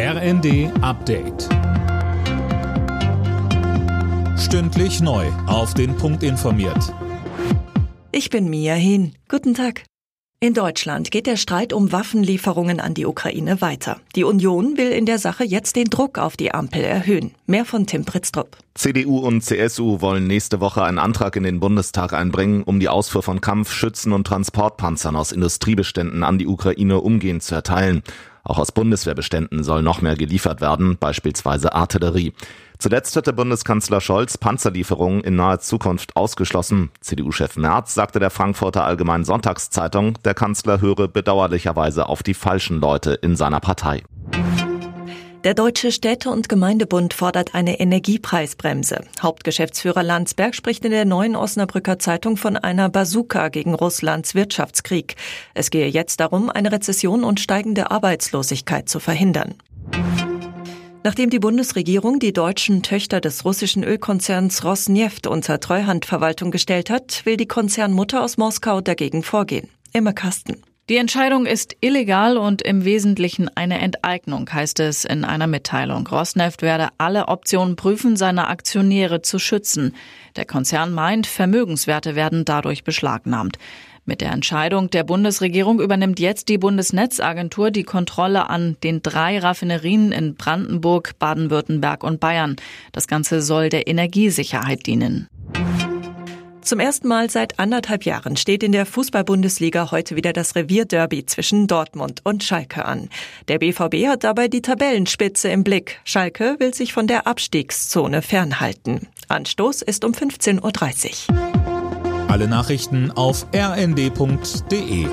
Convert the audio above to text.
RND Update. Stündlich neu. Auf den Punkt informiert. Ich bin Mia Hin. Guten Tag. In Deutschland geht der Streit um Waffenlieferungen an die Ukraine weiter. Die Union will in der Sache jetzt den Druck auf die Ampel erhöhen. Mehr von Tim Pritztrup. CDU und CSU wollen nächste Woche einen Antrag in den Bundestag einbringen, um die Ausfuhr von Kampf-, Schützen- und Transportpanzern aus Industriebeständen an die Ukraine umgehend zu erteilen. Auch aus Bundeswehrbeständen soll noch mehr geliefert werden, beispielsweise Artillerie. Zuletzt hatte Bundeskanzler Scholz Panzerlieferungen in naher Zukunft ausgeschlossen. CDU-Chef Merz sagte der Frankfurter Allgemeinen Sonntagszeitung, der Kanzler höre bedauerlicherweise auf die falschen Leute in seiner Partei. Der Deutsche Städte- und Gemeindebund fordert eine Energiepreisbremse. Hauptgeschäftsführer Landsberg spricht in der neuen Osnabrücker Zeitung von einer Bazooka gegen Russlands Wirtschaftskrieg. Es gehe jetzt darum, eine Rezession und steigende Arbeitslosigkeit zu verhindern. Nachdem die Bundesregierung die deutschen Töchter des russischen Ölkonzerns Rosneft unter Treuhandverwaltung gestellt hat, will die Konzernmutter aus Moskau dagegen vorgehen. Immer Kasten. Die Entscheidung ist illegal und im Wesentlichen eine Enteignung, heißt es in einer Mitteilung. Rosneft werde alle Optionen prüfen, seine Aktionäre zu schützen. Der Konzern meint, Vermögenswerte werden dadurch beschlagnahmt. Mit der Entscheidung der Bundesregierung übernimmt jetzt die Bundesnetzagentur die Kontrolle an den drei Raffinerien in Brandenburg, Baden-Württemberg und Bayern. Das Ganze soll der Energiesicherheit dienen. Zum ersten Mal seit anderthalb Jahren steht in der Fußball-Bundesliga heute wieder das Revierderby zwischen Dortmund und Schalke an. Der BVB hat dabei die Tabellenspitze im Blick. Schalke will sich von der Abstiegszone fernhalten. Anstoß ist um 15.30 Uhr. Alle Nachrichten auf rnd.de